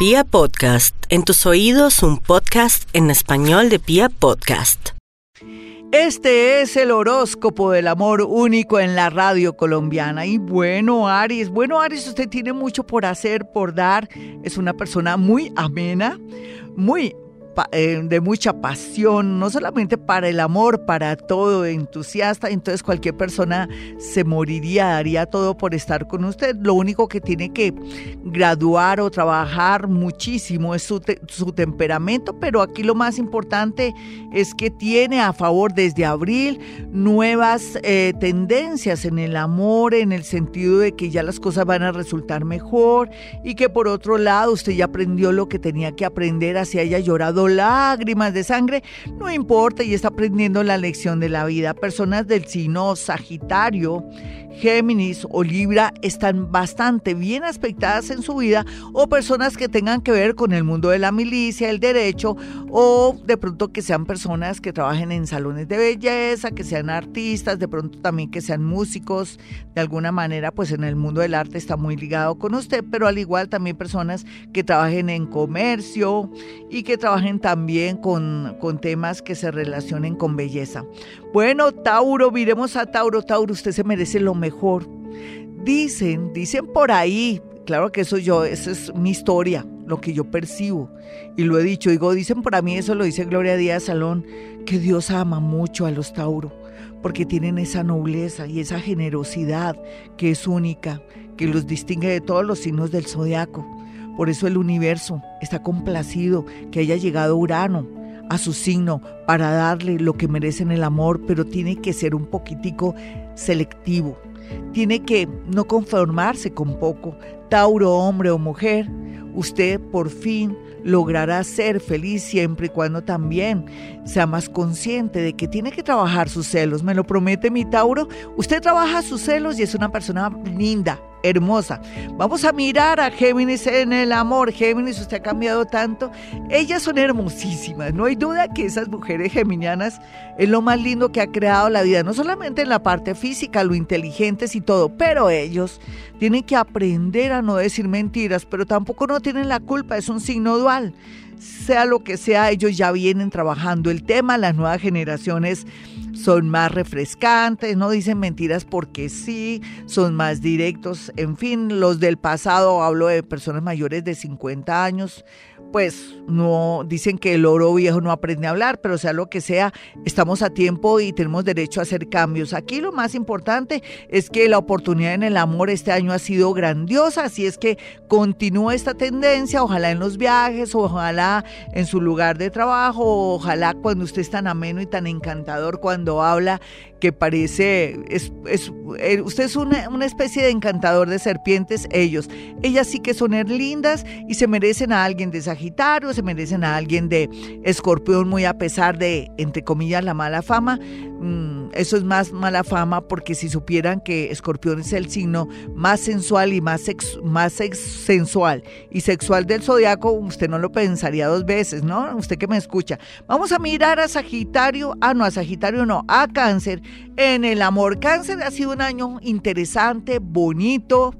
Pia Podcast, en tus oídos un podcast en español de Pia Podcast. Este es el horóscopo del amor único en la radio colombiana. Y bueno, Aries, bueno, Aries, usted tiene mucho por hacer, por dar. Es una persona muy amena, muy de mucha pasión, no solamente para el amor, para todo, entusiasta. Entonces cualquier persona se moriría, daría todo por estar con usted. Lo único que tiene que graduar o trabajar muchísimo es su, su temperamento, pero aquí lo más importante es que tiene a favor desde abril nuevas eh, tendencias en el amor, en el sentido de que ya las cosas van a resultar mejor y que por otro lado usted ya aprendió lo que tenía que aprender, así haya llorado lágrimas de sangre, no importa y está aprendiendo la lección de la vida. Personas del signo Sagitario Géminis o Libra están bastante bien aspectadas en su vida o personas que tengan que ver con el mundo de la milicia, el derecho o de pronto que sean personas que trabajen en salones de belleza, que sean artistas, de pronto también que sean músicos, de alguna manera pues en el mundo del arte está muy ligado con usted, pero al igual también personas que trabajen en comercio y que trabajen también con, con temas que se relacionen con belleza. Bueno, Tauro, miremos a Tauro. Tauro, usted se merece lo mejor. Dicen, dicen por ahí, claro que eso yo, esa es mi historia, lo que yo percibo. Y lo he dicho, digo, dicen para mí, eso lo dice Gloria Díaz Salón, que Dios ama mucho a los Tauro, porque tienen esa nobleza y esa generosidad que es única, que los distingue de todos los signos del zodiaco. Por eso el universo está complacido que haya llegado Urano, a su signo para darle lo que merecen el amor, pero tiene que ser un poquitico selectivo. Tiene que no conformarse con poco. Tauro, hombre o mujer, usted por fin logrará ser feliz siempre y cuando también sea más consciente de que tiene que trabajar sus celos. Me lo promete mi Tauro. Usted trabaja sus celos y es una persona linda, hermosa. Vamos a mirar a Géminis en el amor. Géminis, usted ha cambiado tanto. Ellas son hermosísimas. No hay duda que esas mujeres geminianas es lo más lindo que ha creado la vida. No solamente en la parte física, lo inteligentes y todo, pero ellos tienen que aprender a no decir mentiras, pero tampoco no tienen la culpa. Es un signo dual. Sea lo que sea, ellos ya vienen trabajando el tema. Las nuevas generaciones son más refrescantes, no dicen mentiras porque sí, son más directos, en fin, los del pasado, hablo de personas mayores de 50 años, pues no dicen que el oro viejo no aprende a hablar, pero sea lo que sea, estamos a tiempo y tenemos derecho a hacer cambios. Aquí lo más importante es que la oportunidad en el amor este año ha sido grandiosa, así es que continúa esta tendencia, ojalá en los viajes, ojalá en su lugar de trabajo, ojalá cuando usted es tan ameno y tan encantador cuando habla que parece, es, eh, usted es una, una, especie de encantador de serpientes, ellos. Ellas sí que son lindas y se merecen a alguien de Sagitario, se merecen a alguien de Escorpión, muy a pesar de, entre comillas, la mala fama. Mm, eso es más mala fama porque si supieran que Escorpión es el signo más sensual y más, más sensual y sexual del zodiaco, usted no lo pensaría dos veces, ¿no? Usted que me escucha. Vamos a mirar a Sagitario, ah, no, a Sagitario no, a Cáncer. En el amor, Cáncer ha sido un año interesante, bonito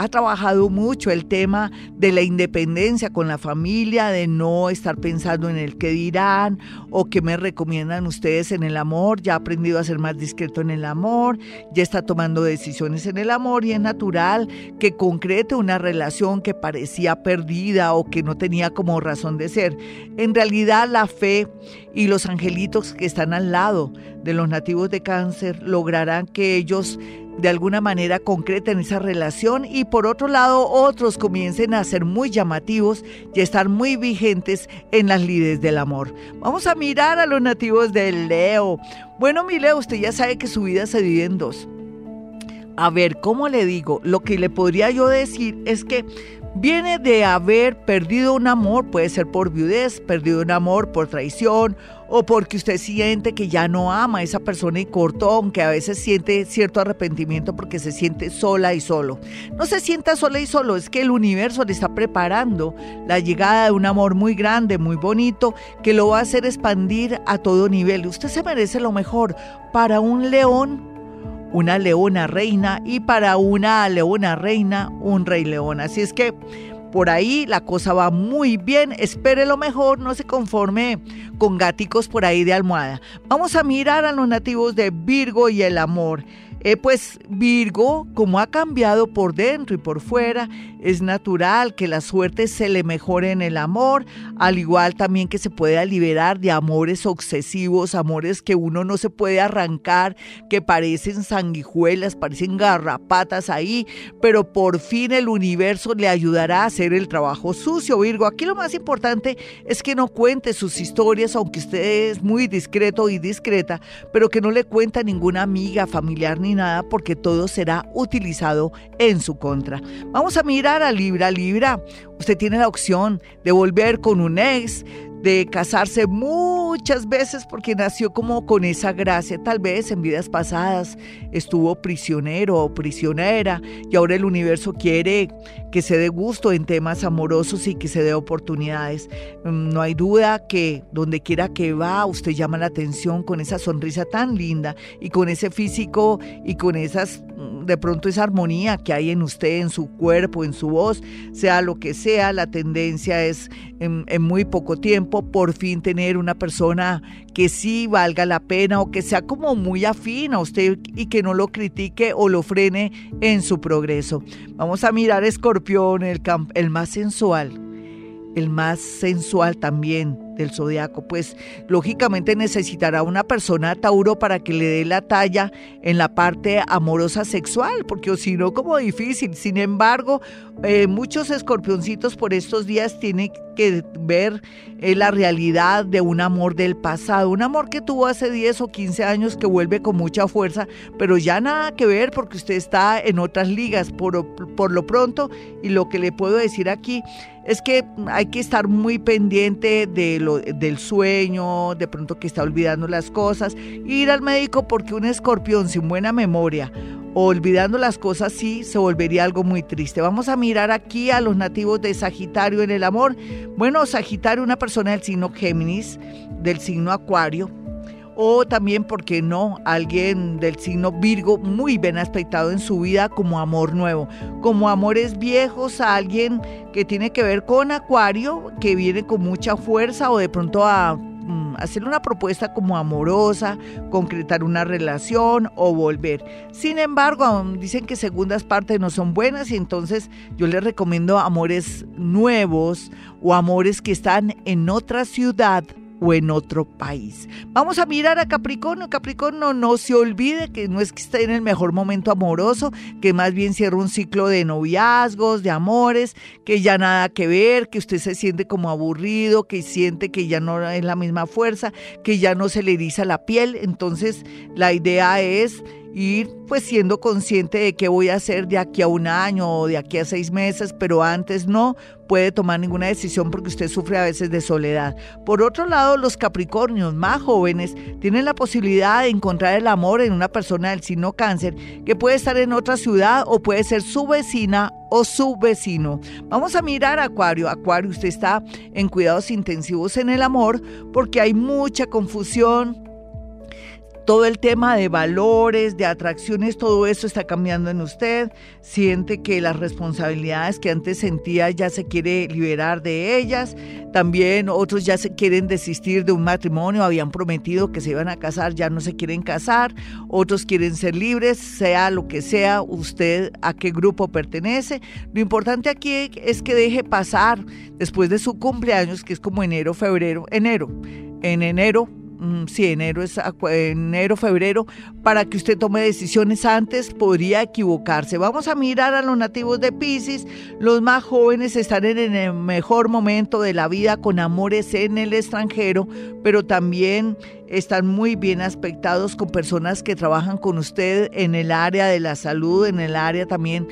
ha trabajado mucho el tema de la independencia con la familia, de no estar pensando en el que dirán o qué me recomiendan ustedes en el amor, ya ha aprendido a ser más discreto en el amor, ya está tomando decisiones en el amor y es natural que concrete una relación que parecía perdida o que no tenía como razón de ser. En realidad la fe y los angelitos que están al lado de los nativos de cáncer lograrán que ellos de alguna manera concreten esa relación y por otro lado otros comiencen a ser muy llamativos y estar muy vigentes en las lides del amor. Vamos a mirar a los nativos del Leo. Bueno, mi Leo, usted ya sabe que su vida se divide en dos. A ver, ¿cómo le digo? Lo que le podría yo decir es que viene de haber perdido un amor, puede ser por viudez, perdido un amor por traición o porque usted siente que ya no ama a esa persona y cortó, aunque a veces siente cierto arrepentimiento porque se siente sola y solo. No se sienta sola y solo, es que el universo le está preparando la llegada de un amor muy grande, muy bonito, que lo va a hacer expandir a todo nivel. Usted se merece lo mejor para un león una leona reina y para una leona reina un rey león. Así es que Por ahí la cosa va muy bien, espere lo mejor, no se conforme con gáticos por ahí de almohada. Vamos a mirar a los nativos de Virgo y el amor. Eh, pues Virgo, como ha cambiado por dentro y por fuera, es natural que la suerte se le mejore en el amor, al igual también que se pueda liberar de amores obsesivos, amores que uno no se puede arrancar, que parecen sanguijuelas, parecen garrapatas ahí, pero por fin el universo le ayudará a hacer el trabajo sucio, Virgo. Aquí lo más importante es que no cuente sus historias, aunque usted es muy discreto y discreta, pero que no le cuenta ninguna amiga, familiar ni nada porque todo será utilizado en su contra. Vamos a mirar a Libra. Libra, usted tiene la opción de volver con un ex, de casarse muchas veces porque nació como con esa gracia. Tal vez en vidas pasadas estuvo prisionero o prisionera y ahora el universo quiere que se dé gusto en temas amorosos y que se dé oportunidades. Mm, no hay duda que donde quiera que va usted llama la atención con esa sonrisa tan linda y con ese físico y con esas mm, de pronto esa armonía que hay en usted, en su cuerpo, en su voz, sea lo que sea, la tendencia es en, en muy poco tiempo por fin tener una persona que sí valga la pena o que sea como muy afín a usted y que no lo critique o lo frene en su progreso. Vamos a mirar Escorpión, el, el más sensual, el más sensual también del zodiaco, pues lógicamente necesitará una persona Tauro para que le dé la talla en la parte amorosa sexual, porque si no, como difícil. Sin embargo, eh, muchos escorpioncitos por estos días tienen que ver eh, la realidad de un amor del pasado, un amor que tuvo hace 10 o 15 años que vuelve con mucha fuerza, pero ya nada que ver porque usted está en otras ligas por, por lo pronto y lo que le puedo decir aquí es que hay que estar muy pendiente de lo, del sueño, de pronto que está olvidando las cosas, ir al médico porque un escorpión sin buena memoria olvidando las cosas sí se volvería algo muy triste. Vamos a mirar aquí a los nativos de Sagitario en el amor. Bueno, Sagitario, una persona del signo Géminis, del signo Acuario, o también, ¿por qué no?, alguien del signo Virgo muy bien aspectado en su vida como amor nuevo, como amores viejos, a alguien que tiene que ver con Acuario, que viene con mucha fuerza o de pronto a mm, hacer una propuesta como amorosa, concretar una relación o volver. Sin embargo, dicen que segundas partes no son buenas y entonces yo les recomiendo amores nuevos o amores que están en otra ciudad o en otro país. Vamos a mirar a Capricornio. Capricornio no se olvide que no es que esté en el mejor momento amoroso, que más bien cierra un ciclo de noviazgos, de amores, que ya nada que ver, que usted se siente como aburrido, que siente que ya no es la misma fuerza, que ya no se le eriza la piel. Entonces la idea es ir pues siendo consciente de qué voy a hacer de aquí a un año o de aquí a seis meses, pero antes no puede tomar ninguna decisión porque usted sufre a veces de soledad. Por otro lado, los Capricornios más jóvenes tienen la posibilidad de encontrar el amor en una persona del signo cáncer que puede estar en otra ciudad o puede ser su vecina o su vecino. Vamos a mirar Acuario. Acuario, usted está en cuidados intensivos en el amor porque hay mucha confusión, todo el tema de valores, de atracciones, todo eso está cambiando en usted. Siente que las responsabilidades que antes sentía ya se quiere liberar de ellas. También otros ya se quieren desistir de un matrimonio, habían prometido que se iban a casar, ya no se quieren casar. Otros quieren ser libres, sea lo que sea, usted a qué grupo pertenece. Lo importante aquí es que deje pasar después de su cumpleaños, que es como enero, febrero, enero. En enero Mm, si enero es enero, febrero, para que usted tome decisiones antes, podría equivocarse. Vamos a mirar a los nativos de Pisces. Los más jóvenes están en el mejor momento de la vida con amores en el extranjero, pero también están muy bien aspectados con personas que trabajan con usted en el área de la salud, en el área también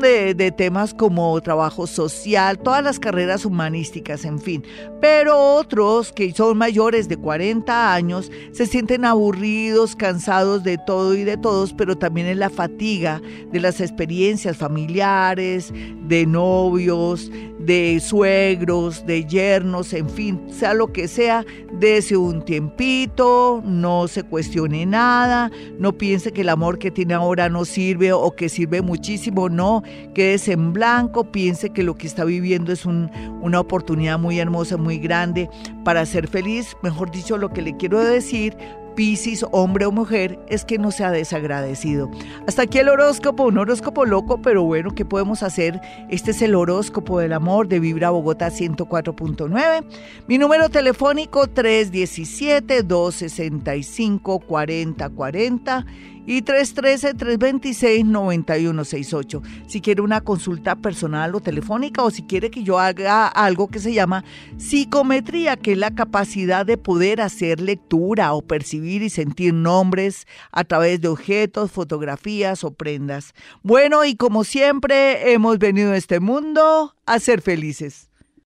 de, temas como trabajo social, todas las carreras humanísticas, en fin. Pero otros que son mayores de 40 años se sienten aburridos, cansados de todo y de todos, pero también en la fatiga de las experiencias familiares, de novios, de suegros, de yernos, en fin, sea lo que sea, dése un tiempito no se cuestione nada, no piense que el amor que tiene ahora no sirve o que sirve muchísimo, no, quédese en blanco, piense que lo que está viviendo es una oportunidad muy hermosa, muy grande para ser feliz. Mejor dicho, lo que le quiero decir, Piscis, hombre o mujer, es que no sea desagradecido. Hasta aquí el horóscopo, un horóscopo loco, pero bueno, ¿qué podemos hacer? Este es el horóscopo del amor de Vibra Bogotá 104.9. Mi número telefónico 317-265-4040 y 313-326-9168. Si quiere una consulta personal o telefónica o si quiere que yo haga algo que se llama psicometría, que es la capacidad de poder hacer lectura o percibir y sentir nombres a través de objetos, fotografías o prendas. Bueno, y como siempre, hemos venido a este mundo a ser felices.